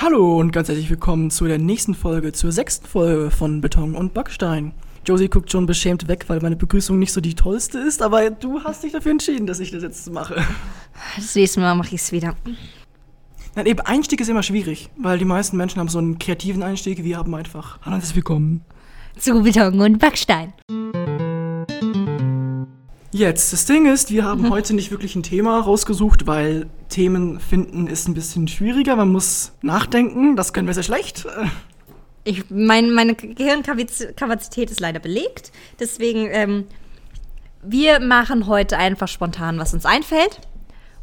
Hallo und ganz herzlich willkommen zu der nächsten Folge, zur sechsten Folge von Beton und Backstein. Josie guckt schon beschämt weg, weil meine Begrüßung nicht so die tollste ist, aber du hast dich dafür entschieden, dass ich das jetzt mache. Das nächste Mal mache ich es wieder. Nein, eben Einstieg ist immer schwierig, weil die meisten Menschen haben so einen kreativen Einstieg, wir haben einfach Hallo und herzlich willkommen. Zu Beton und Backstein. Jetzt, das Ding ist, wir haben heute nicht wirklich ein Thema rausgesucht, weil Themen finden ist ein bisschen schwieriger. Man muss nachdenken, das können wir sehr schlecht. Ich, mein, meine Gehirnkapazität ist leider belegt. Deswegen, ähm, wir machen heute einfach spontan, was uns einfällt.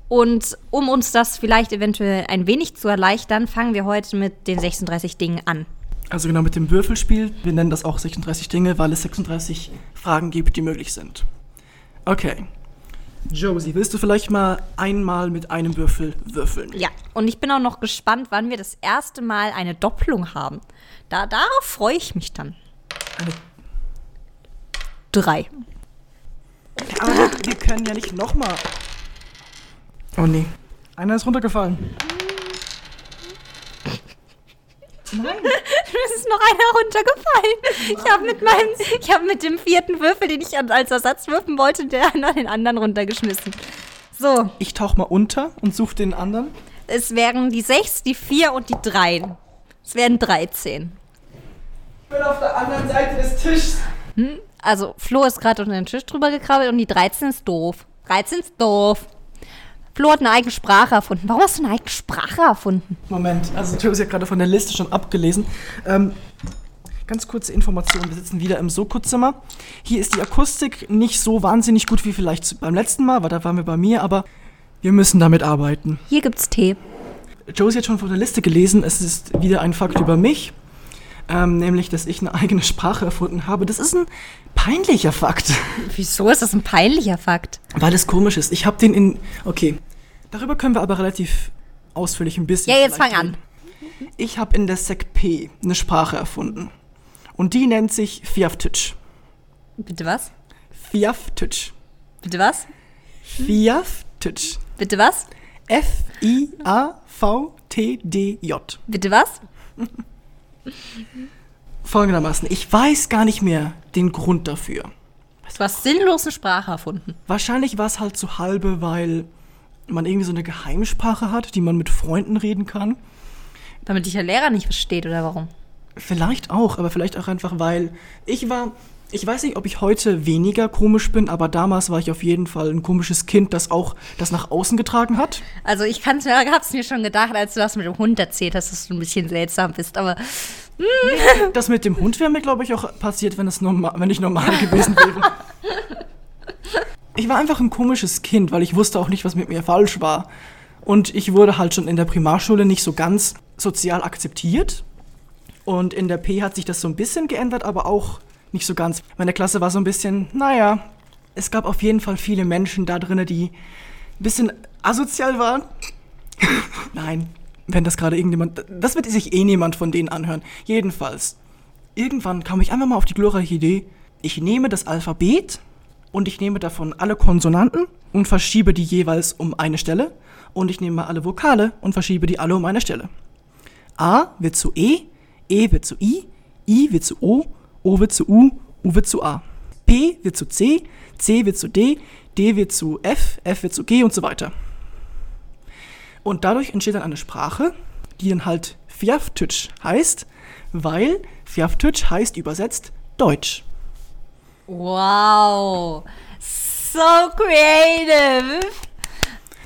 Und um uns das vielleicht eventuell ein wenig zu erleichtern, fangen wir heute mit den 36 Dingen an. Also genau mit dem Würfelspiel. Wir nennen das auch 36 Dinge, weil es 36 Fragen gibt, die möglich sind. Okay. Josie, willst du vielleicht mal einmal mit einem Würfel würfeln? Ja, und ich bin auch noch gespannt, wann wir das erste Mal eine Doppelung haben. Da, darauf freue ich mich dann. Eine, Drei. aber wir, wir können ja nicht nochmal. Oh nee. Einer ist runtergefallen. Nein. Es ist noch einer runtergefallen. Ich habe mit meinem, ich habe mit dem vierten Würfel, den ich als Ersatz würfen wollte, der an den anderen runtergeschmissen. So, Ich tauch mal unter und suche den anderen. es wären die sechs, die vier und die drei. Es wären 13. Ich bin auf der anderen Seite des Tisches. Also Flo ist gerade unter den Tisch drüber gekrabbelt und die 13 ist doof. 13 ist doof. Flo hat eine eigene Sprache erfunden. Warum hast du eine eigene Sprache erfunden? Moment, also Josie hat gerade von der Liste schon abgelesen. Ähm, ganz kurze Information, wir sitzen wieder im Soko-Zimmer. Hier ist die Akustik nicht so wahnsinnig gut wie vielleicht beim letzten Mal, weil da waren wir bei mir, aber wir müssen damit arbeiten. Hier gibt's Tee. Josie hat schon von der Liste gelesen, es ist wieder ein Fakt über mich, ähm, nämlich, dass ich eine eigene Sprache erfunden habe. Das ist ein peinlicher Fakt, Wieso ist das ein peinlicher Fakt? weil es komisch ist. Ich habe den in... Okay, darüber können wir aber relativ ausführlich ein bisschen... Ja, jetzt fang an. reden. Ich habe in der SecP eine Sprache erfunden. Und die nennt sich Fiaftitsch. Bitte was? Fiaftitsch. Bitte was? Fiaftitsch. Bitte was? F-I-A-V-T-D-J. Bitte was? Folgendermaßen, ich weiß gar nicht mehr den Grund dafür. Du hast sinnlos eine Sprache erfunden. Wahrscheinlich war es halt zu halbe, weil man irgendwie so eine Geheimsprache hat, die man mit Freunden reden kann. Damit dich der Lehrer nicht versteht, oder warum? Vielleicht auch, aber vielleicht auch einfach, weil ich war. Ich weiß nicht, ob ich heute weniger komisch bin, aber damals war ich auf jeden Fall ein komisches Kind, das auch das nach außen getragen hat. Also ich kann's mir, hab's mir schon gedacht, als du das mit dem Hund erzählt hast, dass du ein bisschen seltsam bist, aber Das mit dem Hund wäre mir, glaube ich, auch passiert, wenn, es normal, wenn ich normal gewesen wäre. Ich war einfach ein komisches Kind, weil ich wusste auch nicht, was mit mir falsch war. Und ich wurde halt schon in der Primarschule nicht so ganz sozial akzeptiert. Und in der P hat sich das so ein bisschen geändert, aber auch nicht so ganz. Meine Klasse war so ein bisschen, naja, es gab auf jeden Fall viele Menschen da drinnen, die ein bisschen asozial waren. Nein, wenn das gerade irgendjemand. Das wird sich eh niemand von denen anhören. Jedenfalls. Irgendwann kam ich einfach mal auf die glorreiche Idee, ich nehme das Alphabet und ich nehme davon alle Konsonanten und verschiebe die jeweils um eine Stelle. Und ich nehme alle Vokale und verschiebe die alle um eine Stelle. A wird zu E, E wird zu I, I wird zu O, O wird zu U, U wird zu A. P wird zu C, C wird zu D, D wird zu F, F wird zu G und so weiter. Und dadurch entsteht dann eine Sprache, die dann halt Fiaftitsch heißt, weil Fiaftitsch heißt übersetzt Deutsch. Wow. So creative.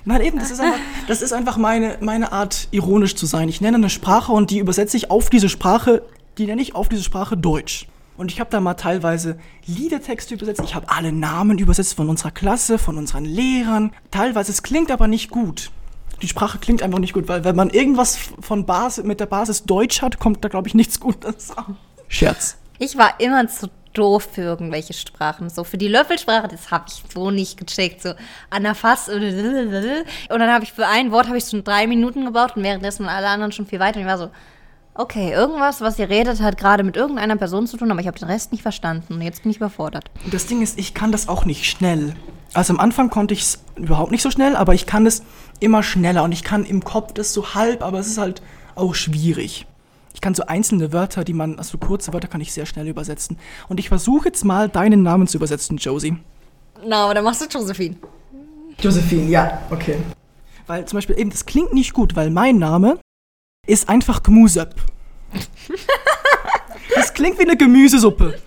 Nein, eben, das ist einfach, das ist einfach meine, meine Art, ironisch zu sein. Ich nenne eine Sprache und die übersetze ich auf diese Sprache, die nenne ich auf diese Sprache Deutsch. Und ich habe da mal teilweise Liedertexte übersetzt, ich habe alle Namen übersetzt von unserer Klasse, von unseren Lehrern. Teilweise, es klingt aber nicht gut. Die Sprache klingt einfach nicht gut, weil wenn man irgendwas von Basis, mit der Basis Deutsch hat, kommt da, glaube ich, nichts Gutes raus. Scherz. Ich war immer zu doof für irgendwelche Sprachen. So für die Löffelsprache, das habe ich so nicht gecheckt. So Anafass und dann habe ich für ein Wort habe ich schon drei Minuten gebaut und währenddessen alle anderen schon viel weiter. Und ich war so, okay, irgendwas, was ihr redet, hat gerade mit irgendeiner Person zu tun, aber ich habe den Rest nicht verstanden und jetzt bin ich überfordert. Das Ding ist, ich kann das auch nicht schnell. Also am Anfang konnte ich es überhaupt nicht so schnell, aber ich kann es immer schneller und ich kann im Kopf das so halb, aber es ist halt auch schwierig. Ich kann so einzelne Wörter, die man, also kurze Wörter kann ich sehr schnell übersetzen. Und ich versuche jetzt mal deinen Namen zu übersetzen, Josie. Na, aber dann machst du Josephine. Josephine, ja, okay. Weil zum Beispiel eben, das klingt nicht gut, weil mein Name ist einfach Gmusep. das klingt wie eine Gemüsesuppe.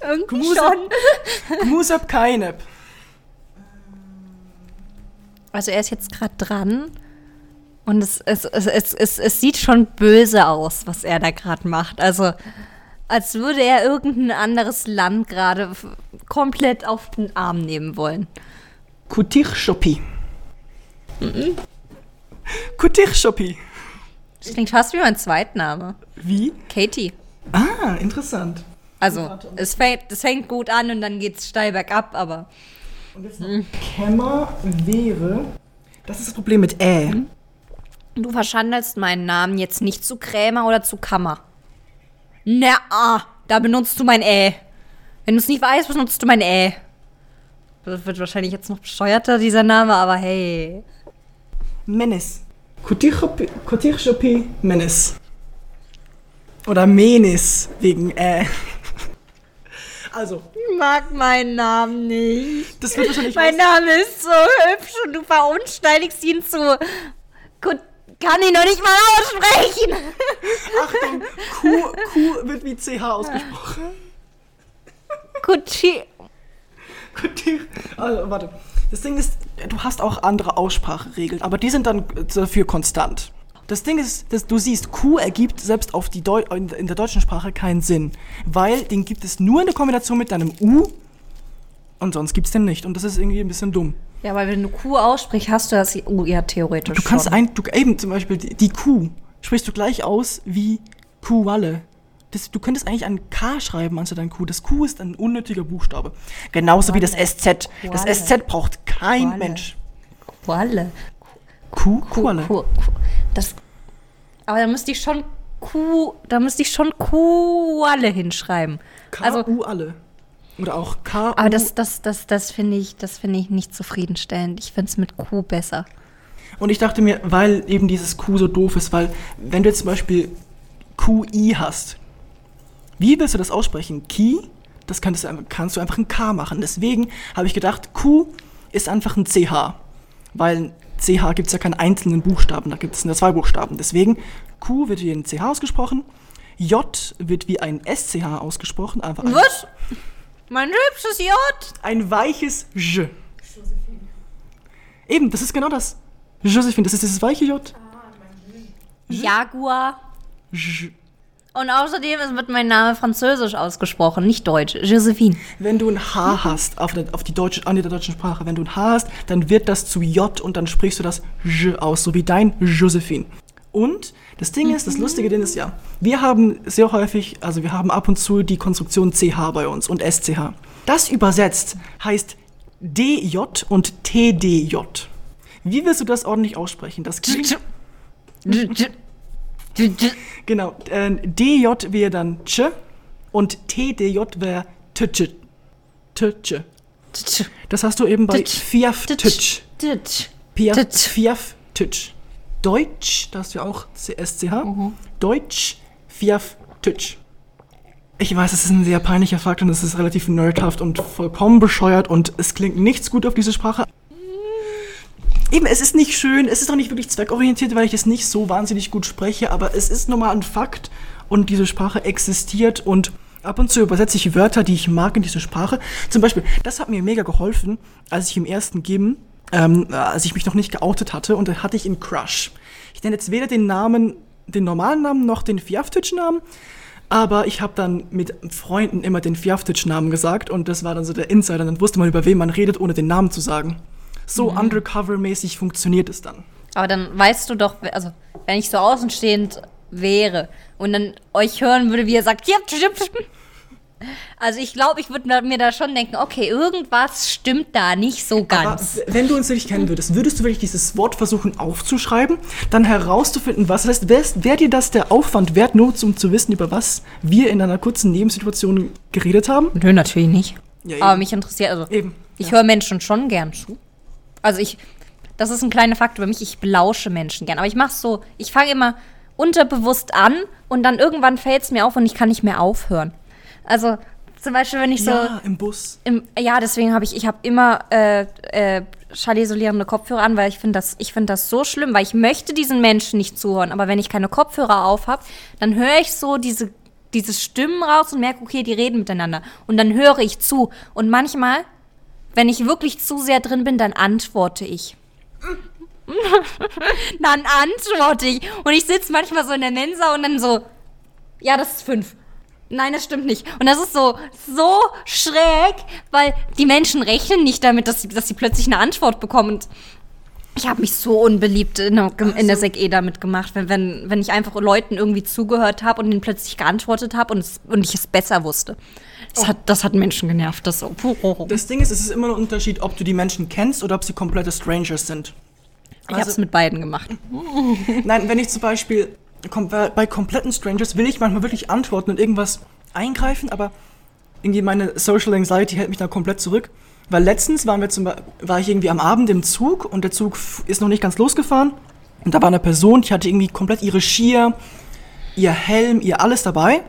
Irgendwie Gemüse. schon. Gmusep Kainep. Also er ist jetzt gerade dran und es, es, es, es, es, es sieht schon böse aus, was er da gerade macht. Also als würde er irgendein anderes Land gerade komplett auf den Arm nehmen wollen. Kutir Shopi. Kutir Shopi. Das klingt fast wie mein Zweitname. Wie? Katie. Ah, interessant. Also es fängt, es fängt gut an und dann geht's steil bergab, aber Und jetzt noch Kämmer wäre. Das ist das Problem mit Ä. du verschandelst meinen Namen jetzt nicht zu Krämer oder zu Kammer. Na, ah, da benutzt du mein Ä. Wenn du es nicht weißt, benutzt du mein Ä. Das wird wahrscheinlich jetzt noch bescheuerter, dieser Name, aber hey. Menes. Shopi Menes. Oder Menis wegen Ä. Also, Ich mag meinen Namen nicht. das wird wahrscheinlich. Mein Name ist so hübsch und du verunstaltigst ihn zu. Gut, kann ich noch nicht mal aussprechen. Achtung, Q, Q wird wie CH ausgesprochen. Kutir. Also, warte. Das Ding ist, du hast auch andere Ausspracheregeln, aber die sind dann dafür konstant. Das Ding ist, dass du siehst, Q ergibt selbst auf die Deu in in der deutschen Sprache keinen Sinn, weil den gibt es nur in der Kombination mit deinem U und sonst gibt es den nicht. Und das ist irgendwie ein bisschen dumm. Ja, weil wenn du Q aussprichst, hast du das oh, ja theoretisch Du kannst schon. ein, du, eben zum Beispiel die, die Q sprichst du gleich aus wie Kuwalle. Das, du könntest eigentlich ein K schreiben anstatt ein Q. Das Q ist ein unnötiger Buchstabe. Genauso wie das SZ. Das. SZ braucht kein Kuwalle. Mensch. Qualle. Q, Q, Kuwalle. Q, Q. Das, aber da müsste ich schon Q, da müsste ich schon Qualle hinschreiben. Also, K-U alle. Oder auch K. aber das, das, das, das finde ich, das finde ich nicht zufriedenstellend. Ich finde es mit Q besser. Und ich dachte mir, weil eben dieses Q so doof ist, weil wenn du jetzt zum Beispiel QI hast, wie willst du das aussprechen? Ki, das kannst du, einfach- kannst du einfach ein K machen. Deswegen habe ich gedacht, Q ist einfach ein CH. Weil CH gibt es ja keinen einzelnen Buchstaben, da gibt es nur zwei Buchstaben. Deswegen, Q wird wie ein CH ausgesprochen, J wird wie ein SCH ausgesprochen, einfach ein, Was? Mein hübsches J. ein weiches J. Eben, das ist genau das. Josephine, das ist dieses weiche J. Jaguar. J. Und außerdem wird mein Name französisch ausgesprochen, nicht deutsch. Josephine. Wenn du ein H hast auf der, auf die deutsche, an der deutschen Sprache, wenn du ein H hast, dann wird das zu J und dann sprichst du das J aus, so wie dein Josephine. Und das Ding ist, das Lustige Ding ist ja, wir haben sehr häufig, also wir haben ab und zu die Konstruktion CH bei uns und SCH. Das übersetzt heißt DJ und TDJ. Wie willst du das ordentlich aussprechen? Das klingt, genau, äh, DJ wäre dann Ch und TDJ wäre Tch. Tch. Das hast du eben bei. Fiaf Tch. Piaf. Fiaf Tch. Deutsch, da hast du ja auch CSCH. Deutsch Fiaf Tch. Ich weiß, es ist ein sehr peinlicher Fakt und es ist relativ nerdhaft und vollkommen bescheuert und es klingt nichts gut auf diese Sprache. Eben, es ist nicht schön, es ist auch nicht wirklich zweckorientiert, weil ich es nicht so wahnsinnig gut spreche, aber es ist nun mal ein Fakt und diese Sprache existiert und ab und zu übersetze ich Wörter, die ich mag in diese Sprache. Zum Beispiel, das hat mir mega geholfen, als ich im ersten Gym, ähm, als ich mich noch nicht geoutet hatte und da hatte ich einen Crush. Ich nenne jetzt weder den Namen, den normalen Namen noch den Fiaftitsch-Namen, aber ich habe dann mit Freunden immer den Fiaftitsch-Namen gesagt und das war dann so der Insider. Dann wusste man, über wen man redet, ohne den Namen zu sagen. So undercover-mäßig funktioniert es dann. Aber dann weißt du doch, also wenn ich so außenstehend wäre und dann euch hören würde, wie ihr sagt, also ich glaube, ich würde mir da schon denken, okay, irgendwas stimmt da nicht so Aber ganz. w- wenn du uns wirklich kennen würdest, würdest du wirklich dieses Wort versuchen aufzuschreiben, dann herauszufinden, was das heißt. Wäre wär dir das der Aufwand wert, nur um zu wissen, über was wir in einer kurzen Nebensituation geredet haben? Nö, natürlich nicht. Ja. Aber mich interessiert, also Eben. ich ja. höre Menschen schon gern zu. Also ich, das ist ein kleiner Faktor für mich. Ich belausche Menschen gern. Aber ich mache so, ich fange immer unterbewusst an und dann irgendwann fällt es mir auf und ich kann nicht mehr aufhören. Also zum Beispiel, wenn ich so. Ja, im Bus. Im, ja, deswegen habe ich, ich habe immer äh, äh, schallisolierende Kopfhörer an, weil ich finde das, ich finde das so schlimm, weil ich möchte diesen Menschen nicht zuhören. Aber wenn ich keine Kopfhörer auf habe, dann höre ich so diese, diese Stimmen raus und merke, okay, die reden miteinander. Und dann höre ich zu. Und manchmal, wenn ich wirklich zu sehr drin bin, dann antworte ich. dann antworte ich. Und ich sitze manchmal so in der Mensa und dann so, ja, das ist fünf. Nein, das stimmt nicht. Und das ist so, so schräg, weil die Menschen rechnen nicht damit, dass sie, dass sie plötzlich eine Antwort bekommen. Und ich habe mich so unbeliebt in der, in der Sek E damit gemacht, wenn, wenn, wenn ich einfach Leuten irgendwie zugehört habe und ihnen plötzlich geantwortet habe und, es- und ich es besser wusste. Das, Oh. hat, das hat Menschen genervt. Das so. Das Ding ist, es ist immer ein Unterschied, ob du die Menschen kennst oder ob sie komplette Strangers sind. ich habe es mit beiden gemacht. Nein, wenn ich zum Beispiel bei kompletten Strangers will ich manchmal wirklich antworten und irgendwas eingreifen, aber irgendwie meine Social Anxiety hält mich da komplett zurück. Weil letztens waren wir zum war ich irgendwie am Abend im Zug und der Zug ist noch nicht ganz losgefahren. Und da war eine Person, die hatte irgendwie komplett ihre Skier, ihr Helm, ihr alles dabei.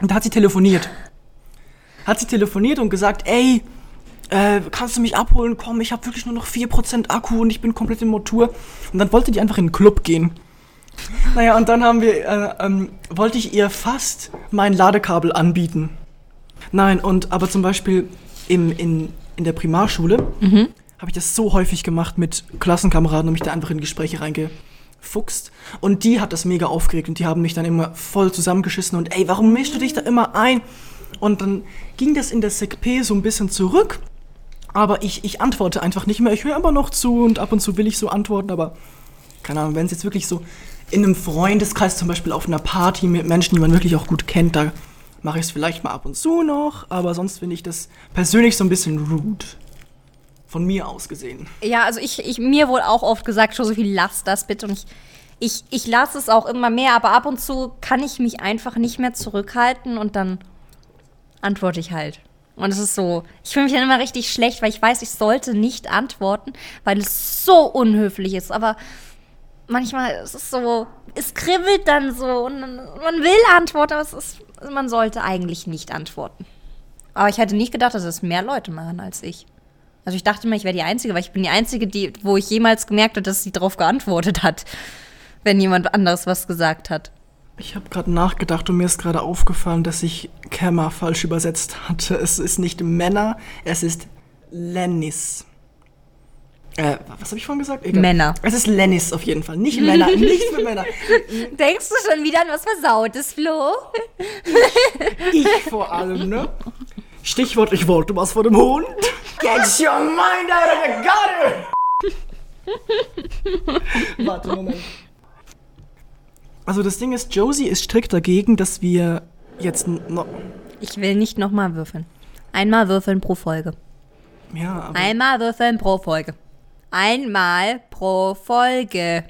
Und da hat sie telefoniert. Hat sie telefoniert und gesagt, ey, äh, kannst du mich abholen? Komm, ich habe wirklich nur noch 4% Akku und ich bin komplett im Motor. Und dann wollte die einfach in den Club gehen. Naja, und dann haben wir, äh, ähm, wollte ich ihr fast mein Ladekabel anbieten. Nein, und aber zum Beispiel im, in, in der Primarschule habe ich das so häufig gemacht mit Klassenkameraden und mich da einfach in Gespräche reingefuchst. Und die hat das mega aufgeregt und die haben mich dann immer voll zusammengeschissen und ey, warum mischst du dich da immer ein? Und dann ging das in der SECP so ein bisschen zurück. Aber ich, ich antworte einfach nicht mehr. Ich höre immer noch zu und ab und zu will ich so antworten, aber keine Ahnung, wenn es jetzt wirklich so in einem Freundeskreis zum Beispiel auf einer Party mit Menschen, die man wirklich auch gut kennt, da mache ich es vielleicht mal ab und zu noch, aber sonst finde ich das persönlich so ein bisschen rude. Von mir aus gesehen. Ja, also ich, ich mir wurde auch oft gesagt, Josephine, lass das bitte. Und ich, ich, ich lasse es auch immer mehr, aber ab und zu kann ich mich einfach nicht mehr zurückhalten und dann antworte ich halt. Und es ist so, ich fühle mich dann immer richtig schlecht, weil ich weiß, ich sollte nicht antworten, weil es so unhöflich ist. Aber manchmal ist es so, es kribbelt dann so und man will antworten, aber es ist, man sollte eigentlich nicht antworten. Aber ich hätte nicht gedacht, dass es mehr Leute machen als ich. Also ich dachte immer, ich wäre die Einzige, weil ich bin die Einzige, die, wo ich jemals gemerkt habe, dass sie darauf geantwortet hat, wenn jemand anderes was gesagt hat. Ich habe gerade nachgedacht und mir ist gerade aufgefallen, dass ich Kämmer falsch übersetzt hatte. Es ist nicht Männer, es ist Lennis. Äh, was habe ich vorhin gesagt? Egal. Männer. Es ist Lennis auf jeden Fall. Nicht Männer, nichts für Männer. Denkst du schon wieder an was Versautes, Flo? Ich vor allem, ne? Stichwort, ich wollte was von dem Hund. Get your mind out of the gutter! Warte, Moment. Also das Ding ist, Josie ist strikt dagegen, dass wir jetzt noch... Ich will nicht nochmal würfeln. Einmal würfeln pro Folge. Ja, aber... Einmal würfeln pro Folge. Einmal pro Folge.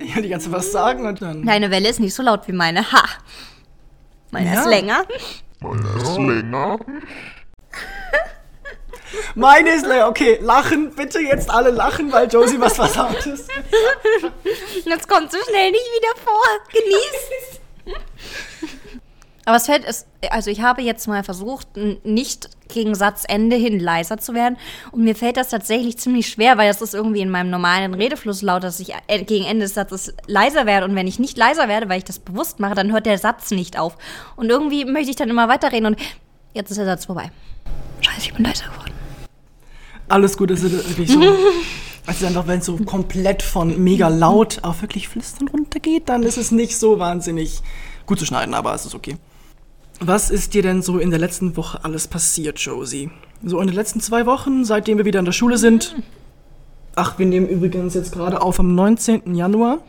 Ich hätte die ganze was sagen und dann... Deine Welle ist nicht so laut wie meine. Ha! Meine Ja. ist länger. Meine ist leer. Okay, lachen. Bitte jetzt alle lachen, weil Josie was versaut ist. Das kommt so schnell nicht wieder vor. Genießt Aber es fällt, es, also ich habe jetzt mal versucht, nicht gegen Satzende hin leiser zu werden. Und mir fällt das tatsächlich ziemlich schwer, weil das ist irgendwie in meinem normalen Redefluss laut, dass ich äh, gegen Ende des Satzes leiser werde. Und wenn ich nicht leiser werde, weil ich das bewusst mache, dann hört der Satz nicht auf. Und irgendwie möchte ich dann immer weiterreden und jetzt ist der Satz vorbei. Scheiße, ich bin leiser geworden. Alles gut, es ist wirklich so. Also einfach, wenn es so komplett von mega laut auf wirklich flüstern runtergeht, dann ist es nicht so wahnsinnig gut zu schneiden, aber es ist okay. Was ist dir denn so in der letzten Woche alles passiert, Josie? So in den letzten zwei Wochen, seitdem wir wieder in der Schule sind. Ach, wir nehmen übrigens jetzt gerade auf am 19. Januar.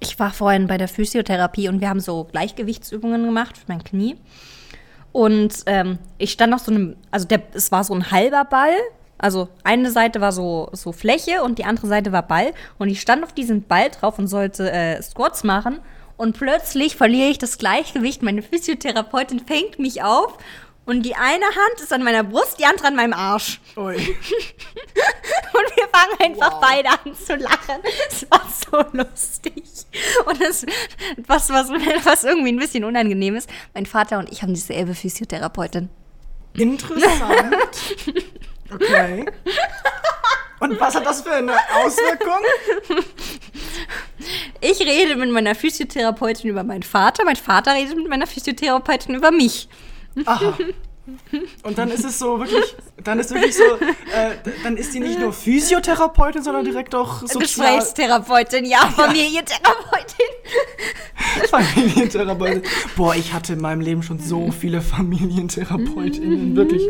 Ich war vorhin bei der Physiotherapie und wir haben so Gleichgewichtsübungen gemacht für mein Knie. Und ähm, ich stand auf so einem, also der, es war so ein halber Ball. Also eine Seite war so, so Fläche und die andere Seite war Ball. Und ich stand auf diesem Ball drauf und sollte äh, Squats machen. Und plötzlich verliere ich das Gleichgewicht. Meine Physiotherapeutin fängt mich auf Und die eine Hand ist an meiner Brust, die andere an meinem Arsch. Ui. Und wir fangen einfach beide an zu lachen. Es war so lustig. Und das, was, was, was irgendwie ein bisschen unangenehm ist, mein Vater und ich haben dieselbe Physiotherapeutin. Interessant. Okay. Und was hat das für eine Auswirkung? Ich rede mit meiner Physiotherapeutin über meinen Vater, mein Vater redet mit meiner Physiotherapeutin über mich. Aha. Und dann ist es so wirklich, dann ist wirklich so, äh, dann ist die nicht nur Physiotherapeutin, sondern direkt auch sozial Gesprächstherapeutin, ja, Familientherapeutin. Familientherapeutin. Boah, ich hatte in meinem Leben schon so viele Familientherapeutinnen, wirklich.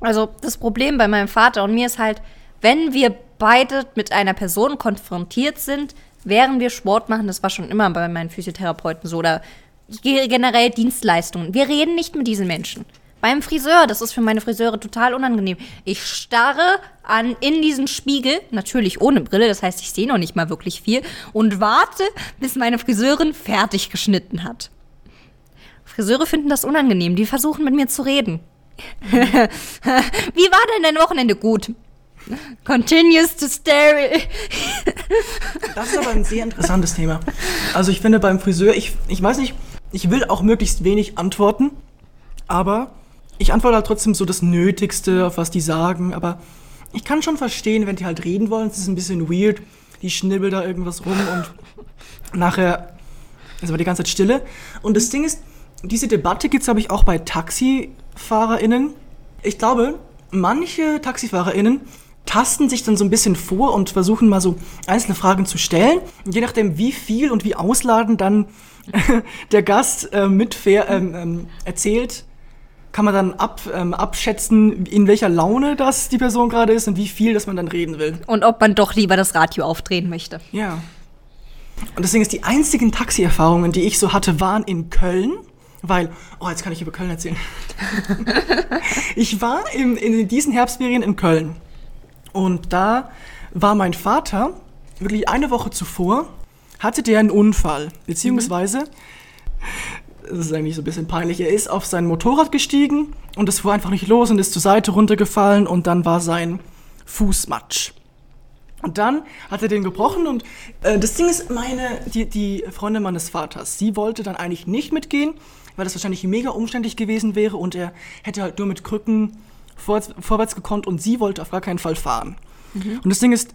Also das Problem bei meinem Vater und mir ist halt, wenn wir beide mit einer Person konfrontiert sind, während wir Sport machen, das war schon immer bei meinen Physiotherapeuten so, oder generell Dienstleistungen. Wir reden nicht mit diesen Menschen. Beim Friseur, das ist für meine Friseure total unangenehm. Ich starre an in diesen Spiegel, natürlich ohne Brille, das heißt, ich sehe noch nicht mal wirklich viel und warte, bis meine Friseurin fertig geschnitten hat. Friseure finden das unangenehm, die versuchen mit mir zu reden. Wie war denn dein Wochenende? Gut. Continues to stare. Das ist aber ein sehr interessantes Thema. Also ich finde beim Friseur, ich, ich weiß nicht, ich will auch möglichst wenig antworten, aber ich antworte halt trotzdem so das Nötigste, auf was die sagen, aber ich kann schon verstehen, wenn die halt reden wollen, es ist ein bisschen weird, die schnibbeln da irgendwas rum und nachher ist aber die ganze Zeit Stille. Und das Ding ist, diese Debatte gibt es, glaube ich, auch bei TaxifahrerInnen. Ich glaube, manche TaxifahrerInnen tasten sich dann so ein bisschen vor und versuchen mal so einzelne Fragen zu stellen. Und je nachdem, wie viel und wie ausladend dann der Gast äh, mitfair ähm, ähm, erzählt, kann man dann ab, ähm, abschätzen, in welcher Laune das die Person gerade ist und wie viel, dass man dann reden will. Und ob man doch lieber das Radio aufdrehen möchte. Ja. Und deswegen ist die einzigen Taxi-Erfahrungen, die ich so hatte, waren in Köln. Weil, oh, jetzt kann ich über Köln erzählen. ich war in, in diesen Herbstferien in Köln. Und da war mein Vater, wirklich eine Woche zuvor, hatte der einen Unfall. Beziehungsweise, das ist eigentlich so ein bisschen peinlich, er ist auf sein Motorrad gestiegen und es fuhr einfach nicht los und ist zur Seite runtergefallen und dann war sein Fuß matsch. Und dann hat er den gebrochen und äh, das Ding ist, meine, die, die Freundin meines Vaters, sie wollte dann eigentlich nicht mitgehen, weil das wahrscheinlich mega umständlich gewesen wäre und er hätte halt nur mit Krücken vorwärts, vorwärts gekonnt und sie wollte auf gar keinen Fall fahren. Und das Ding ist,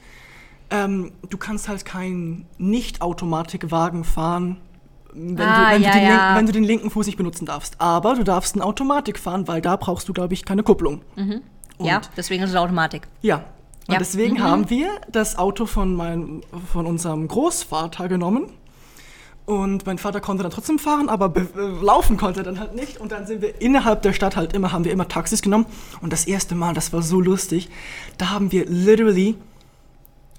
ähm, du kannst halt keinen Nicht-Automatikwagen fahren, wenn, Ah, du, wenn, ja, du den ja. Wenn du den linken Fuß nicht benutzen darfst. Aber du darfst eine Automatik fahren, weil da brauchst du, glaube ich, keine Kupplung. Und ja, deswegen ist es Automatik. ja. Und Ja. deswegen haben wir das Auto von, meinem, von unserem Großvater genommen. Und mein Vater konnte dann trotzdem fahren, aber be- äh, laufen konnte er dann halt nicht. Und dann sind wir innerhalb der Stadt halt immer, haben wir immer Taxis genommen. Und das erste Mal, das war so lustig, da haben wir literally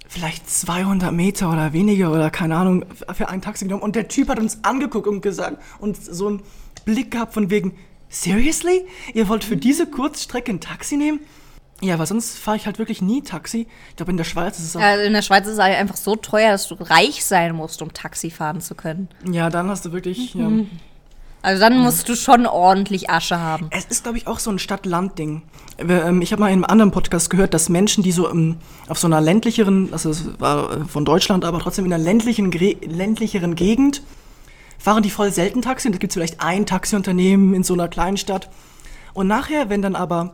vielleicht 200 Meter oder weniger oder keine Ahnung für ein Taxi genommen. Und der Typ hat uns angeguckt und gesagt und so einen Blick gehabt von wegen, seriously? Ihr wollt für diese Kurzstrecke ein Taxi nehmen? Ja, weil sonst fahre ich halt wirklich nie Taxi. Ich glaube, in der Schweiz ist es auch. Also in der Schweiz ist es halt einfach so teuer, dass du reich sein musst, um Taxi fahren zu können. Ja, dann hast du wirklich. Ja. Also dann musst du schon ordentlich Asche haben. Es ist, glaube ich, auch so ein Stadt-Land-Ding. Ähm, Ich habe mal in einem anderen Podcast gehört, dass Menschen, die so ähm, auf so einer ländlicheren, also es war äh, von Deutschland, aber trotzdem in einer ländlichen, ländlicheren Gegend, fahren die voll selten Taxi. Und da gibt es vielleicht ein Taxiunternehmen in so einer kleinen Stadt. Und nachher, wenn dann aber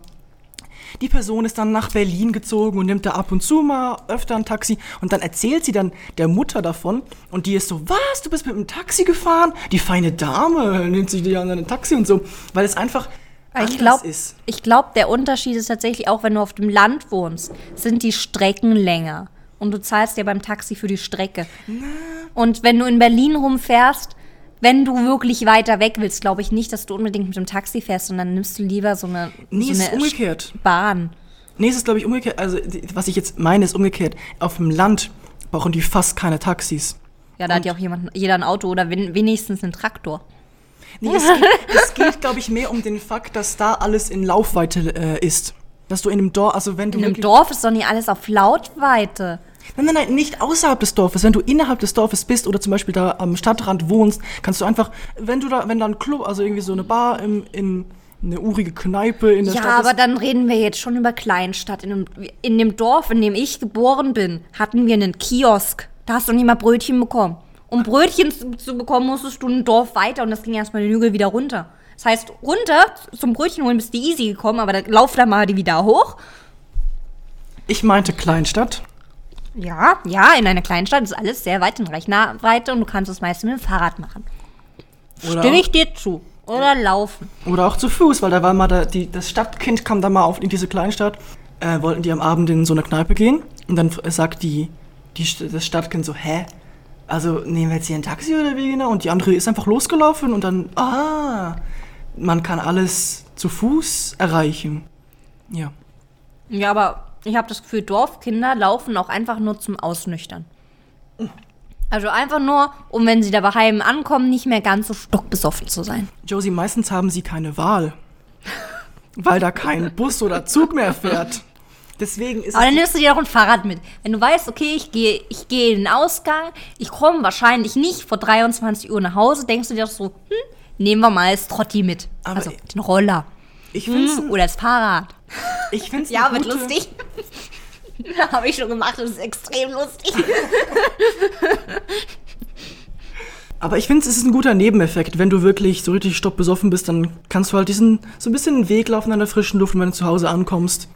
die Person ist dann nach Berlin gezogen und nimmt da ab und zu mal öfter ein Taxi und dann erzählt sie dann der Mutter davon und die ist so, was, du bist mit einem Taxi gefahren? Die feine Dame nimmt sich die an ein Taxi und so, weil es einfach Ich glaube, ist. ich glaub, der Unterschied ist tatsächlich auch, wenn du auf dem Land wohnst, sind die Strecken länger. Und du zahlst ja beim Taxi für die Strecke. Und wenn du in Berlin rumfährst, wenn du wirklich weiter weg willst, glaube ich nicht, dass du unbedingt mit dem Taxi fährst, sondern nimmst du lieber so eine, Nee, so eine umgekehrt. Bahn. Nee, es ist, glaube ich, umgekehrt. Also, was ich jetzt meine, ist umgekehrt. Auf dem Land brauchen die fast keine Taxis. Ja, da hat ja auch jemand, jeder ein Auto oder wen- wenigstens einen Traktor. Nee, es geht, es geht glaube ich, mehr um den Fakt, dass da alles in Laufweite äh, ist. Dass du in einem Dorf, also wenn du In einem Dorf ist doch nicht alles auf Lautweite. Nein, nein, nein, nicht außerhalb des Dorfes. Wenn du innerhalb des Dorfes bist oder zum Beispiel da am Stadtrand wohnst, kannst du einfach, wenn du da, wenn da ein Club, also irgendwie so eine Bar im, in, eine urige Kneipe in der Ja, Stadt aber ist. dann reden wir jetzt schon über Kleinstadt. In dem, in dem Dorf, in dem ich geboren bin, hatten wir einen Kiosk. Da hast du nicht mal Brötchen bekommen. Um Brötchen zu, zu bekommen, musstest du ein Dorf weiter und das ging erstmal den Hügel wieder runter. Das heißt, runter zum Brötchen holen bist du easy gekommen, aber dann lauf dann mal die wieder hoch. Ich meinte Kleinstadt. Ja, ja, in einer Kleinstadt ist alles sehr weit in Reichweite und du kannst es meist mit dem Fahrrad machen. Oder, Stimme ich dir zu. Oder laufen. oder auch zu Fuß, weil da war mal da, die, das Stadtkind kam da mal auf in diese Kleinstadt. Äh, wollten die am Abend in so eine Kneipe gehen. Und dann f- sagt die, die, das Stadtkind so, hä? Also nehmen wir jetzt hier ein Taxi oder wie genau? Und die andere ist einfach losgelaufen und dann, ah, man kann alles zu Fuß erreichen. Ja. Ja, aber ich habe das Gefühl, Dorfkinder laufen auch einfach nur zum Ausnüchtern. Also einfach nur, um wenn sie da daheim ankommen, nicht mehr ganz so stockbesoffen zu sein. Josie, meistens haben sie keine Wahl. weil da kein Bus oder Zug mehr fährt. Deswegen ist Aber dann nimmst du dir auch ein Fahrrad mit. Wenn du weißt, okay, ich gehe ich gehe in den Ausgang, ich komme wahrscheinlich nicht vor 23 Uhr nach Hause, denkst du dir doch so, hm, nehmen wir mal das Trotti mit. Aber also den Roller. Ich finde Hm, oder das Fahrrad. ich find's Ja, eine wird lustig. Habe ich schon gemacht, das ist extrem lustig. Aber ich finde, es ist ein guter Nebeneffekt. Wenn du wirklich so richtig stoppbesoffen bist, dann kannst du halt diesen so ein bisschen einen Weg laufen an der frischen Luft und wenn du zu Hause ankommst,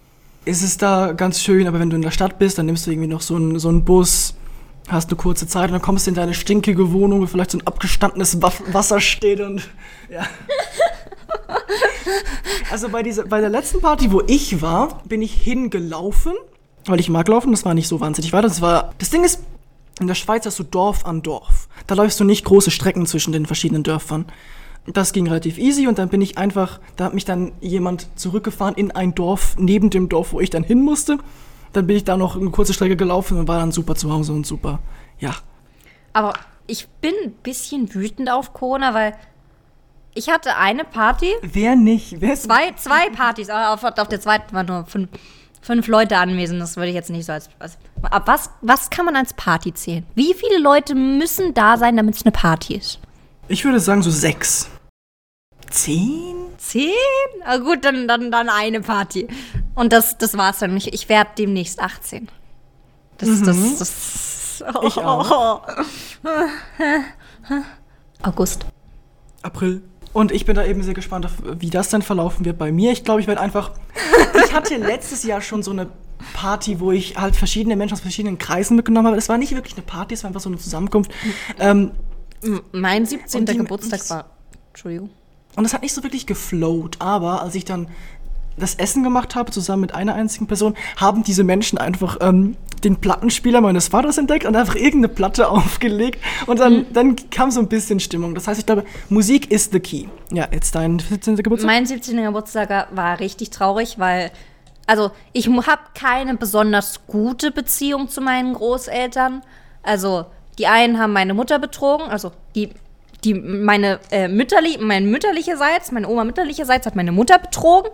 ist es da ganz schön. Aber wenn du in der Stadt bist, dann nimmst du irgendwie noch so einen, so einen Bus, hast eine kurze Zeit und dann kommst du in deine stinkige Wohnung, wo vielleicht so ein abgestandenes Wasser steht und ja. Also bei, dieser, bei der letzten Party, wo ich war, bin ich hingelaufen, weil ich mag laufen, das war nicht so wahnsinnig weit. Das war, das Ding ist, in der Schweiz hast du Dorf an Dorf. Da läufst du nicht große Strecken zwischen den verschiedenen Dörfern. Das ging relativ easy und dann bin ich einfach, da hat mich dann jemand zurückgefahren in ein Dorf neben dem Dorf, wo ich dann hin musste. Dann bin ich da noch eine kurze Strecke gelaufen und war dann super zu Hause und super, ja. Aber ich bin ein bisschen wütend auf Corona, weil ich hatte eine Party, Wer nicht? Wer ist zwei, zwei Partys, aber auf, auf der zweiten waren nur fünf, fünf Leute anwesend. Das würde ich jetzt nicht so als. als ab was, was kann man als Party zählen? Wie viele Leute müssen da sein, damit es eine Party ist? Ich würde sagen so sechs. Zehn? Zehn? Ah, gut, dann, dann, dann eine Party. Und das, das war's dann. Ich, ich werde demnächst 18. Das, das, das. Oh. Ich auch. August. April. Und ich bin da eben sehr gespannt, auf, wie das dann verlaufen wird bei mir. Ich glaube, ich werde einfach. Ich hatte letztes Jahr schon so eine Party, wo ich halt verschiedene Menschen aus verschiedenen Kreisen mitgenommen habe. Es war nicht wirklich eine Party, es war einfach so eine Zusammenkunft. Ähm, Mein 17. Und die- Geburtstag war. Entschuldigung. und es hat nicht so wirklich geflowt. Aber als ich dann das Essen gemacht habe, zusammen mit einer einzigen Person, haben diese Menschen einfach ähm, den Plattenspieler meines Vaters entdeckt und einfach irgendeine Platte aufgelegt. Und dann, dann kam so ein bisschen Stimmung. Das heißt, ich glaube, Musik ist the key. Ja, jetzt dein 14. Geburtstag. Mein 17. Geburtstag war richtig traurig, weil. Also, ich habe keine besonders gute Beziehung zu meinen Großeltern. Also, die einen haben meine Mutter betrogen, also die. Die, meine, äh, mütterli mein mütterlicherseits, meine Oma mütterlicherseits hat meine Mutter betrogen.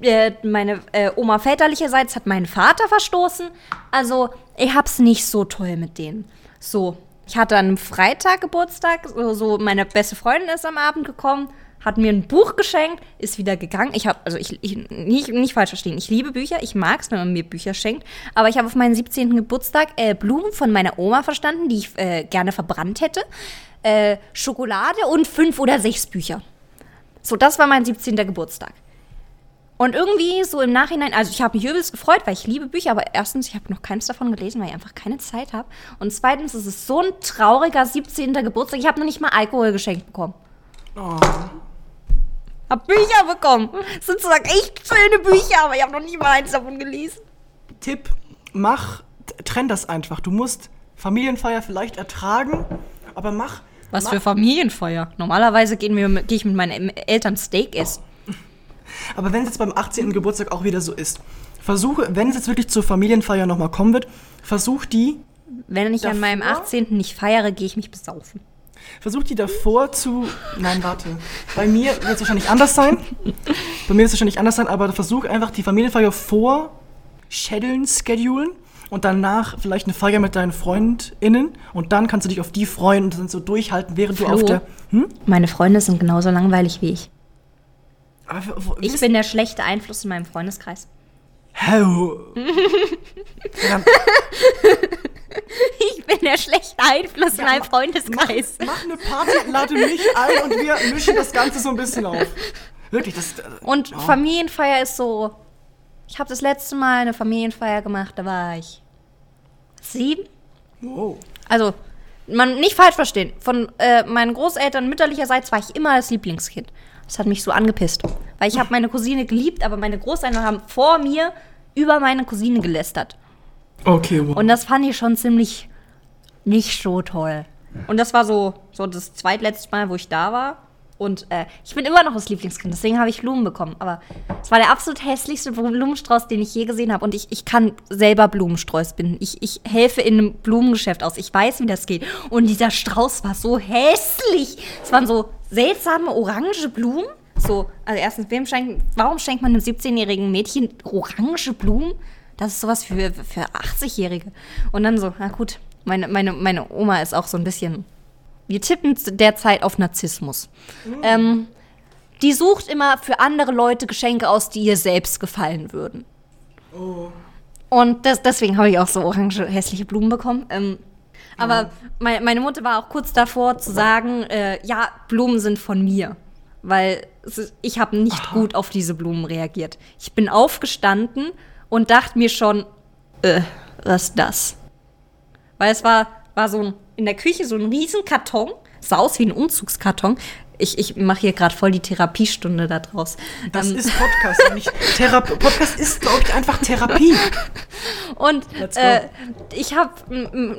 Äh, meine äh, Oma väterlicherseits hat meinen Vater verstoßen. Also, ich hab's nicht so toll mit denen. So, ich hatte an einem Freitag Geburtstag, so, so meine beste Freundin ist am Abend gekommen, hat mir ein Buch geschenkt, ist wieder gegangen. Ich habe, also ich, ich nicht, nicht falsch verstehen, ich liebe Bücher, ich mag's, wenn man mir Bücher schenkt, aber ich habe auf meinen 17. Geburtstag äh, Blumen von meiner Oma verstanden, die ich äh, gerne verbrannt hätte, äh, Schokolade und fünf oder sechs Bücher. So, das war mein 17. Geburtstag. Und irgendwie so im Nachhinein, also ich habe mich übelst gefreut, weil ich liebe Bücher, aber erstens, ich habe noch keins davon gelesen, weil ich einfach keine Zeit habe. Und zweitens, es ist so ein trauriger 17. Geburtstag. Ich habe noch nicht mal Alkohol geschenkt bekommen. Oh. Hab Bücher bekommen. Das sind sozusagen echt schöne Bücher, aber ich habe noch nie mal eins davon gelesen. Tipp, mach, trenn das einfach. Du musst Familienfeier vielleicht ertragen, aber mach. Was mach, für Familienfeier. Normalerweise gehen wir, gehe ich mit meinen Eltern Steak essen. Aber wenn es jetzt beim 18. Geburtstag auch wieder so ist, versuche, wenn es jetzt wirklich zur Familienfeier nochmal kommen wird, versuch die, Wenn ich an meinem Davor? 18. nicht feiere, gehe ich mich besaufen. versuch die davor zu. Nein, warte. Bei mir wird es wahrscheinlich anders sein. Bei mir wird es wahrscheinlich anders sein, aber versuch einfach die Familienfeier vor schedulen, schedulen und danach vielleicht eine Feier mit deinen FreundInnen und dann kannst du dich auf die freuen und dann so durchhalten, während du Flo? auf der. Hm? Meine Freunde sind genauso langweilig wie ich. Ich bin der schlechte Einfluss in meinem Freundeskreis. Verdammt, Ich bin der schlechte Einfluss in meinem Freundeskreis. Mach, mach eine Party, lade mich ein und wir mischen das Ganze so ein bisschen auf. Wirklich, das. äh, Und ja. Familienfeier ist so. Ich habe das letzte Mal eine Familienfeier gemacht, da war ich sieben. Wow. Also, man nicht falsch verstehen. Von äh, meinen Großeltern mütterlicherseits war ich immer das Lieblingskind. Das hat mich so angepisst. Weil ich habe meine Cousine geliebt, aber meine Großeltern haben vor mir über meine Cousine gelästert. Okay, wow. Und das fand ich schon ziemlich nicht so toll. Und das war so, so das zweitletzte Mal, wo ich da war. Und äh, ich bin immer noch das Lieblingskind, deswegen habe ich Blumen bekommen. Aber es war der absolut hässlichste Blumenstrauß, den ich je gesehen habe. Und ich, ich kann selber Blumensträuß binden. Ich, ich helfe in einem Blumengeschäft aus. Ich weiß, wie das geht. Und dieser Strauß war so hässlich. Es waren so seltsame orange Blumen. So, also erstens, wem schenkt, warum schenkt man einem 17-jährigen Mädchen orange Blumen? Das ist sowas für, für 80-Jährige. Und dann so, na gut, meine, meine, meine Oma ist auch so ein bisschen. Wir tippen derzeit auf Narzissmus. Ähm, die sucht immer für andere Leute Geschenke aus, die ihr selbst gefallen würden. Und das, deswegen habe ich auch so orange, hässliche Blumen bekommen. Ähm, aber mei- meine Mutter war auch kurz davor zu sagen, äh, ja, Blumen sind von mir. Weil ich habe nicht gut auf diese Blumen reagiert. Ich bin aufgestanden und dachte mir schon, äh, was ist das? Weil es war, war so ein, in der Küche so ein riesen Karton. Sah aus wie ein Umzugskarton. Ich, ich mache hier gerade voll die Therapiestunde da draus. das Ähm, ist Podcast, nicht. Podcast ist, glaube ich, einfach Therapie. Und äh, ich habe,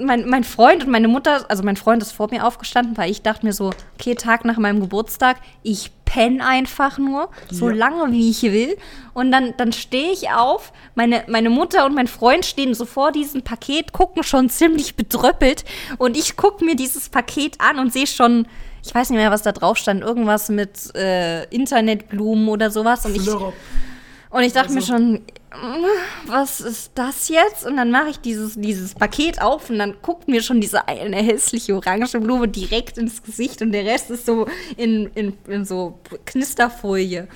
mein, mein Freund und meine Mutter, also mein Freund ist vor mir aufgestanden, weil ich dachte mir so, okay, Tag nach meinem Geburtstag, ich penne einfach nur, so Ja. lange wie ich will. Und dann, dann stehe ich auf, meine, meine Mutter und mein Freund stehen so vor diesem Paket, gucken schon ziemlich bedröppelt. Und ich gucke mir dieses Paket an und sehe schon, ich weiß nicht mehr, was da drauf stand, irgendwas mit äh, Internetblumen oder sowas. Und ich, und ich dachte mir Also- schon, mm, was ist das jetzt? Und dann mache ich dieses, dieses Paket auf und dann guckt mir schon diese eine hässliche orange Blume direkt ins Gesicht und der Rest ist so in, in, in so Knisterfolie.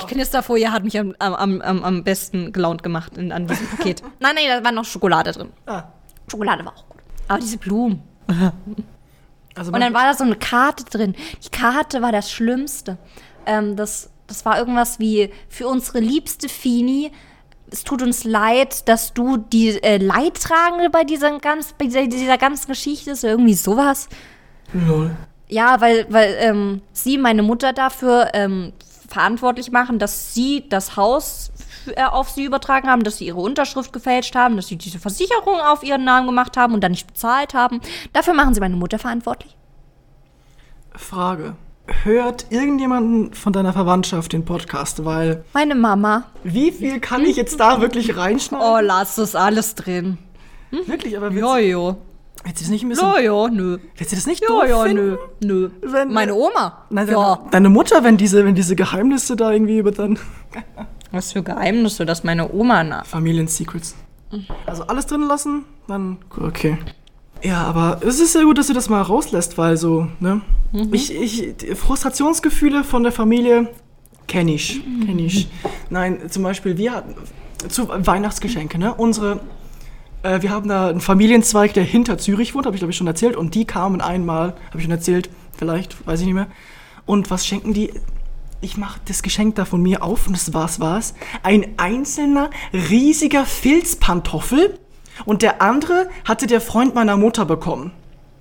Die Knisterfolie hat mich am, am, am, am besten gelaunt gemacht in, an diesem Paket. nein, nein, da war noch Schokolade drin. Ah, Schokolade war auch gut. Aber diese Blumen. also Und dann war da so eine Karte drin. Die Karte war das Schlimmste. Ähm, das, das war irgendwas wie für unsere liebste Fini. Es tut uns leid, dass du die äh, Leidtragende bei dieser, ganz, bei dieser, dieser ganzen Geschichte ist. Irgendwie sowas. Lol. Ja, weil, weil ähm, sie, meine Mutter, dafür ähm, verantwortlich machen, dass sie das Haus äh, auf sie übertragen haben, dass sie ihre Unterschrift gefälscht haben, dass sie diese Versicherung auf ihren Namen gemacht haben und dann nicht bezahlt haben. Dafür machen sie meine Mutter verantwortlich. Frage. Hört irgendjemanden von deiner Verwandtschaft den Podcast? Weil, Meine Mama. wie viel kann ich jetzt da wirklich reinschneiden? Oh, lass das alles drin. Wirklich, aber Jojo. willst du das nicht ein bisschen... Jojo, nö. Willst du das nicht doof Jojo, finden? nö. Nö. Wenn- Meine Oma. Nein, deine, ja. deine Mutter, wenn diese, wenn diese Geheimnisse da irgendwie über dann... Was für Geheimnisse, dass meine Oma nach. Familiensecrets. Also alles drin lassen, dann okay. Ja, aber es ist sehr gut, dass du das mal rauslässt, weil so, ne? Ich, ich, die Frustrationsgefühle von der Familie kenne ich, kenne ich. Nein, zum Beispiel, wir hatten zu Weihnachtsgeschenke, ne? Unsere, äh, wir haben da einen Familienzweig, der hinter Zürich wohnt, habe ich glaube ich schon erzählt, und die kamen einmal, habe ich schon erzählt, vielleicht, weiß ich nicht mehr. Und was schenken die? Ich mache das Geschenk da von mir auf und das war's, war's. Ein einzelner, riesiger Filzpantoffel und der andere hatte der Freund meiner Mutter bekommen.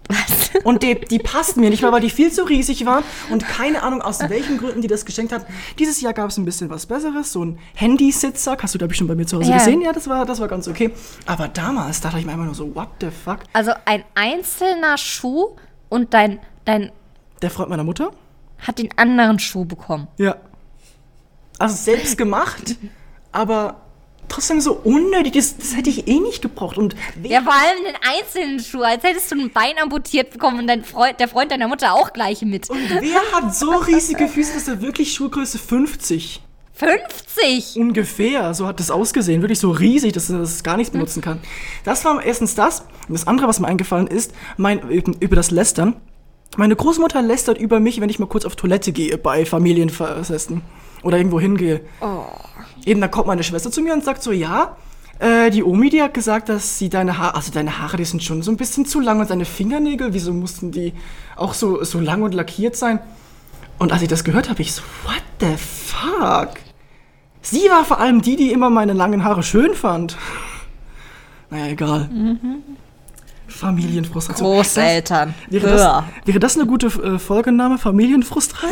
Was? Und die, die passten mir nicht mal, weil die viel zu riesig waren und keine Ahnung, aus welchen Gründen die das geschenkt hat. Dieses Jahr gab es ein bisschen was Besseres, so ein Handysitzer. Hast du, glaube ich, schon bei mir zu Hause Ja. gesehen? Ja, das war, das war ganz okay. Aber damals dachte ich mir einfach nur so, what the fuck? Also ein einzelner Schuh und dein, dein Der Freund meiner Mutter? Hat den anderen Schuh bekommen. Ja. Also selbst gemacht, aber trotzdem so unnötig. Das, das hätte ich eh nicht gebraucht. Und Ja, vor allem den einzelnen Schuh, als hättest du ein Bein amputiert bekommen und dein Freund, der Freund deiner Mutter auch gleich mit. Und wer hat so riesige Füße, dass er wirklich Schuhgröße 50? 50! Ungefähr, so hat das ausgesehen. Wirklich so riesig, dass er das gar nichts benutzen kann. Das war erstens das. Und das andere, was mir eingefallen ist, mein, über das Lästern. Meine Großmutter lästert über mich, wenn ich mal kurz auf Toilette gehe bei Familienfesten oder irgendwo hingehe. Oh. Eben, da kommt meine Schwester zu mir und sagt so, ja, äh, die Omi, die hat gesagt, dass sie deine Haare, also deine Haare, die sind schon so ein bisschen zu lang und deine Fingernägel, wieso mussten die auch so, so lang und lackiert sein? Und als ich das gehört habe, ich so, what the fuck? Sie war vor allem die, die immer meine langen Haare schön fand. Naja, egal. Familienfrustration. Großeltern. Das, wäre, das, wäre das eine gute äh, Folgenname? Familienfrustration?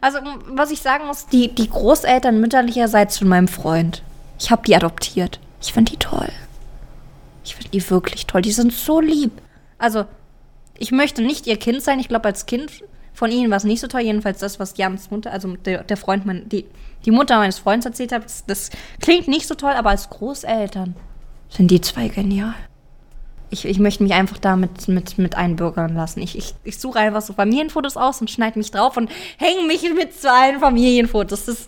Also, was ich sagen muss, die, die Großeltern mütterlicherseits von meinem Freund. Ich habe die adoptiert. Ich finde die toll. Ich finde die wirklich toll. Die sind so lieb. Also, ich möchte nicht ihr Kind sein. Ich glaube, als Kind von ihnen war es nicht so toll. Jedenfalls das, was Jans Mutter, also der, der Freund, mein, die, die Mutter meines Freundes erzählt hat, das, das klingt nicht so toll, aber als Großeltern sind die zwei genial. Ich, ich möchte mich einfach da mit, mit, mit einbürgern lassen. Ich, ich, ich suche einfach so Familienfotos aus und schneide mich drauf und hänge mich mit zu allen Familienfotos. Das,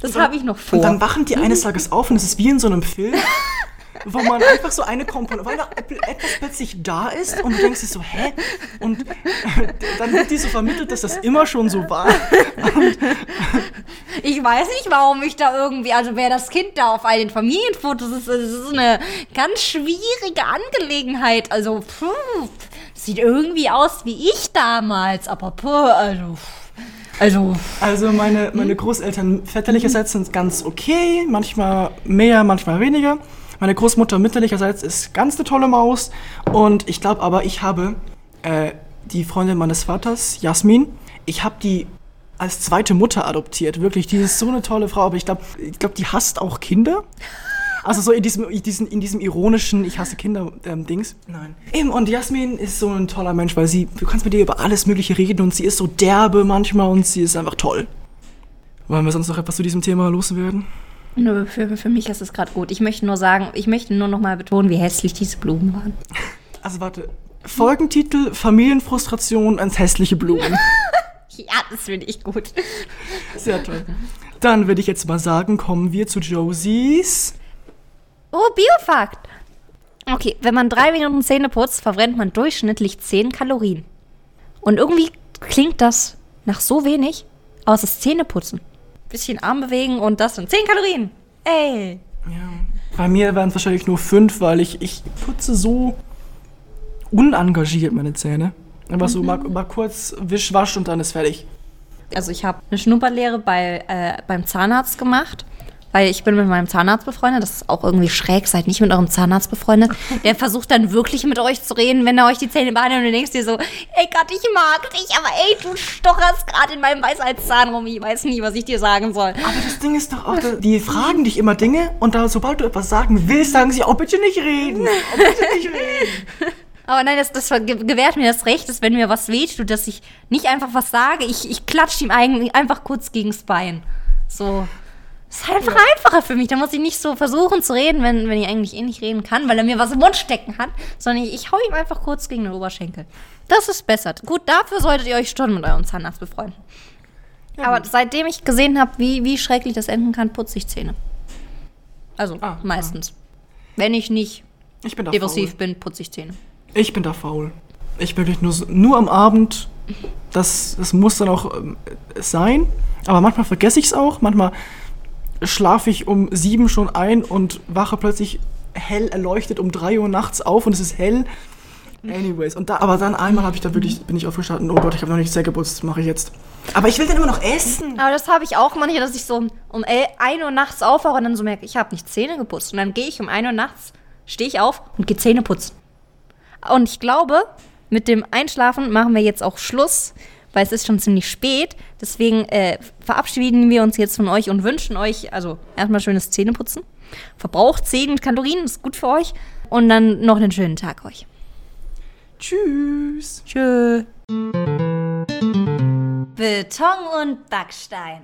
das habe ich noch vor. Und dann wachen die eines Tages auf und es ist wie in so einem Film, wo man einfach so eine Komponente, weil da etwas plötzlich da ist und du denkst dir so, hä? Und dann wird dir so vermittelt, dass das immer schon so war. Und Ich weiß nicht, warum ich da irgendwie, also wer das Kind da auf all den Familienfotos ist, das ist eine ganz schwierige Angelegenheit. Also, puh, sieht irgendwie aus wie ich damals, aber puh, also, also, Also meine, meine Großeltern väterlicherseits sind ganz okay, manchmal mehr, manchmal weniger. Meine Großmutter mütterlicherseits ist ganz eine tolle Maus. Und ich glaube aber, ich habe äh, die Freundin meines Vaters, Jasmin, ich habe die als zweite Mutter adoptiert. Wirklich, die ist so eine tolle Frau. Aber ich glaube, ich glaub, die hasst auch Kinder. Also so in diesem, in diesem, in diesem ironischen Ich hasse Kinder-Dings. Nein. Eben, und Jasmin ist so ein toller Mensch, weil sie, du kannst mit ihr über alles Mögliche reden und sie ist so derbe manchmal und sie ist einfach toll. Wollen wir sonst noch etwas zu diesem Thema loswerden? Nö, für, für mich ist es gerade gut. Ich möchte nur sagen, ich möchte nur noch mal betonen, wie hässlich diese Blumen waren. Also warte. Folgentitel Familienfrustration ans hässliche Blumen. Ja, das finde ich gut. Sehr toll. Dann würde ich jetzt mal sagen, kommen wir zu Josies. Oh, Biofakt. Okay, wenn man drei Minuten Zähne putzt, verbrennt man durchschnittlich 10 Kalorien. Und irgendwie klingt das nach so wenig, aber es ist Zähneputzen. Bisschen Arm bewegen und das sind 10 Kalorien. Ey. Bei mir wären es wahrscheinlich nur fünf, weil ich, ich putze so unengagiert meine Zähne. Einfach so mal, mal kurz Wisch, Wasch und dann ist fertig. Also ich habe eine Schnupperlehre bei, äh, beim Zahnarzt gemacht, weil ich bin mit meinem Zahnarzt befreundet. Das ist auch irgendwie schräg, seid nicht mit eurem Zahnarzt befreundet. Der versucht dann wirklich mit euch zu reden, wenn er euch die Zähne behandelt und du denkst dir so, ey Gott, ich mag dich, aber ey, du stocherst gerade in meinem Weisheitszahn rum. Ich weiß nie, was ich dir sagen soll. Aber das Ding ist doch auch, die fragen dich immer Dinge und da, sobald du etwas sagen willst, sagen sie, oh, bitte nicht reden. Oh, bitte nicht reden. Aber nein, das, das ge- gewährt mir das Recht, dass wenn mir was wehtut, dass ich nicht einfach was sage, ich, ich klatsche ihm einfach kurz gegens Bein. So. Das ist einfach einfacher für mich. Da muss ich nicht so versuchen zu reden, wenn, wenn ich eigentlich eh nicht reden kann, weil er mir was im Mund stecken hat, sondern ich, ich hau ihm einfach kurz gegen den Oberschenkel. Das ist besser. Gut, dafür solltet ihr euch schon mit eurem Zahnarzt befreunden. Aber seitdem ich gesehen habe, wie, wie schrecklich das enden kann, putze ich Zähne. Also Ah, meistens. Wenn ich nicht Ich bin depressiv faul. bin, putze ich Zähne. Ich bin da faul. Ich bin wirklich nur, nur am Abend. Das, das muss dann auch ähm, sein. Aber manchmal vergesse ich es auch. Manchmal schlafe ich um sieben schon ein und wache plötzlich hell erleuchtet um drei Uhr nachts auf und es ist hell. Anyways, und da, aber dann einmal habe ich da wirklich, bin ich aufgestanden, oh Gott, ich habe noch nicht sehr geputzt, das mache ich jetzt. Aber ich will dann immer noch essen. Aber das habe ich auch manchmal, dass ich so um, um 1 Uhr nachts aufwache und dann so merke, ich habe nicht Zähne geputzt. Und dann gehe ich um 1 Uhr nachts, stehe ich auf und gehe Zähne putzen. Und ich glaube, mit dem Einschlafen machen wir jetzt auch Schluss, weil es ist schon ziemlich spät. Deswegen äh, verabschieden wir uns jetzt von euch und wünschen euch, also erstmal schönes Zähneputzen. Verbraucht 10 Kalorien, ist gut für euch. Und dann noch einen schönen Tag euch. Tschüss. Tschö. Beton und Backstein.